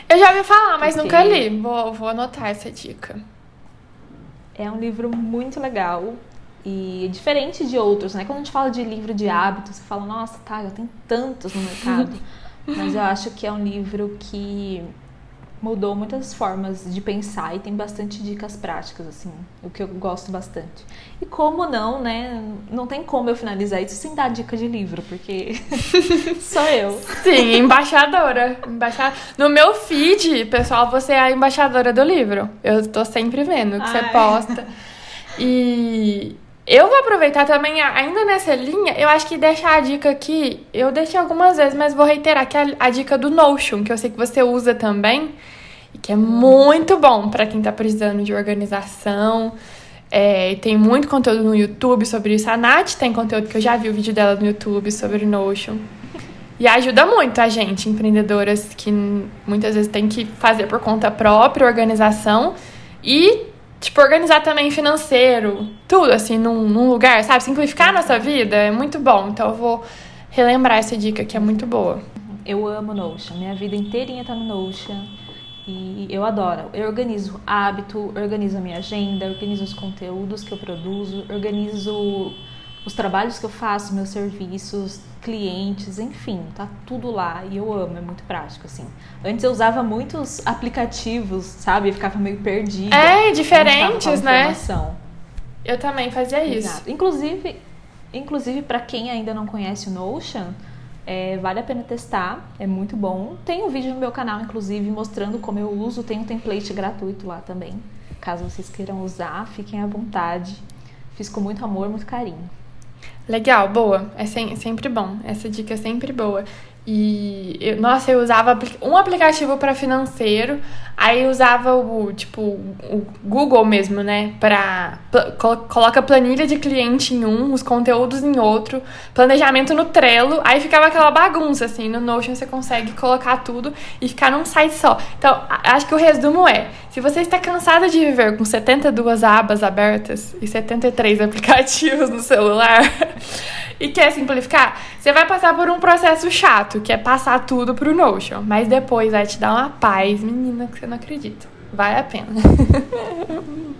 eu já ouvi falar, mas Porque- nunca li. Vou, vou anotar essa dica. É um livro muito legal e diferente de outros, né? Quando a gente fala de livro de hábitos, você fala, nossa, tá, já tem tantos no mercado. Mas eu acho que é um livro que mudou muitas formas de pensar e tem bastante dicas práticas, assim, o que eu gosto bastante. E como não, né? Não tem como eu finalizar isso sem dar dica de livro, porque sou eu. Sim, embaixadora. Embaixada... No meu feed, pessoal, você é a embaixadora do livro. Eu tô sempre vendo o que você Ai. posta. E eu vou aproveitar também, ainda nessa linha, eu acho que deixar a dica aqui, eu deixei algumas vezes, mas vou reiterar que é a, dica do Notion, que eu sei que você usa também, e que é muito bom pra quem tá precisando de organização. É, tem muito conteúdo no YouTube sobre isso. A Nath tem conteúdo que eu já vi o vídeo dela no YouTube sobre o Notion. E ajuda muito a gente, empreendedoras que muitas vezes tem que fazer por conta própria, organização e, tipo, organizar também financeiro, tudo assim, num, num lugar, sabe? Simplificar a nossa vida é muito bom. Então eu vou relembrar essa dica que é muito boa. Eu amo Notion, minha vida inteirinha tá no Notion. E eu adoro. Eu organizo hábito, organizo a minha agenda, organizo os conteúdos que eu produzo, organizo os trabalhos que eu faço, meus serviços, clientes, enfim, tá tudo lá e eu amo, é muito prático assim. Antes eu usava muitos aplicativos, sabe? Eu ficava meio perdida. É, diferentes, né? informação. Eu também fazia isso. Exato. Inclusive, inclusive para quem ainda não conhece o Notion, é, vale a pena testar, é muito bom. Tem um vídeo no meu canal, inclusive, mostrando como eu uso. Tem um template gratuito lá também. Caso vocês queiram usar, fiquem à vontade. Fiz com muito amor, muito carinho. Legal, boa. É sem- sempre bom. Essa dica é sempre boa. E, eu- nossa, eu usava um aplicativo para financeiro, aí usava o, tipo, o Google mesmo, né? Pra, coloca planilha de cliente em um, os conteúdos em outro, planejamento no Trello, aí ficava aquela bagunça, assim. No Notion você consegue colocar tudo e ficar num site só. Então, acho que o resumo é, se você está cansada de viver com 72 abas abertas e 73 aplicativos no celular e quer simplificar, você vai passar por um processo chato, que é passar tudo pro Notion. Mas depois vai te dar uma paz, menina, que você não acredita. Vale a pena.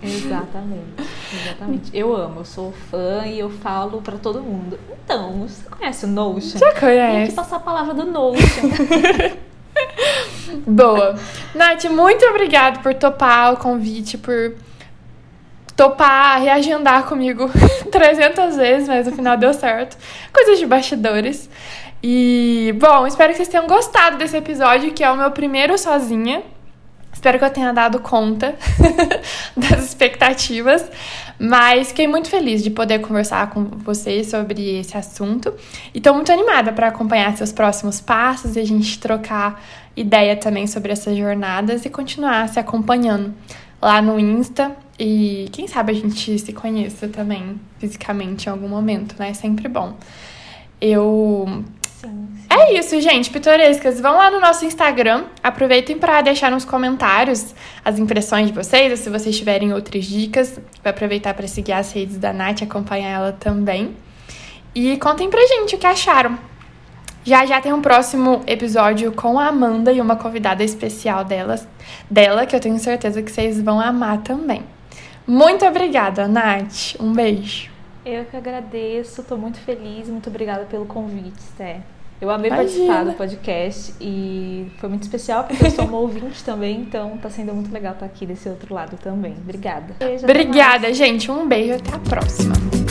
Exatamente, exatamente. Eu amo, eu sou fã e eu falo pra todo mundo. Então, você conhece o Notion? Já Tem que conhece? passar a palavra do Notion. Boa. Nath, muito obrigada por topar o convite, por topar reagendar comigo 300 vezes, mas no final deu certo. Coisas de bastidores. E, bom, espero que vocês tenham gostado desse episódio, que é o meu primeiro sozinha. Espero que eu tenha dado conta das expectativas, mas fiquei muito feliz de poder conversar com vocês sobre esse assunto e estou muito animada para acompanhar seus próximos passos e a gente trocar ideia também sobre essas jornadas e continuar se acompanhando lá no Insta e quem sabe a gente se conheça também fisicamente em algum momento, né? É sempre bom. Eu Sim, sim. é isso, gente, pitorescas. Vão lá no nosso Instagram, aproveitem para deixar nos comentários as impressões de vocês, ou se vocês tiverem outras dicas, vai aproveitar para seguir as redes da Nath e acompanhar ela também. E contem pra gente o que acharam. Já já tem um próximo episódio com a Amanda e uma convidada especial delas, dela, que eu tenho certeza que vocês vão amar também. Muito obrigada, Nath. Um beijo. Eu que agradeço, tô muito feliz, muito obrigada pelo convite, Té. Eu amei Imagina. participar do podcast e foi muito especial porque eu sou uma ouvinte também, então tá sendo muito legal estar aqui desse outro lado também. Obrigada. Beijo. Obrigada, gente. Um beijo. Até a próxima.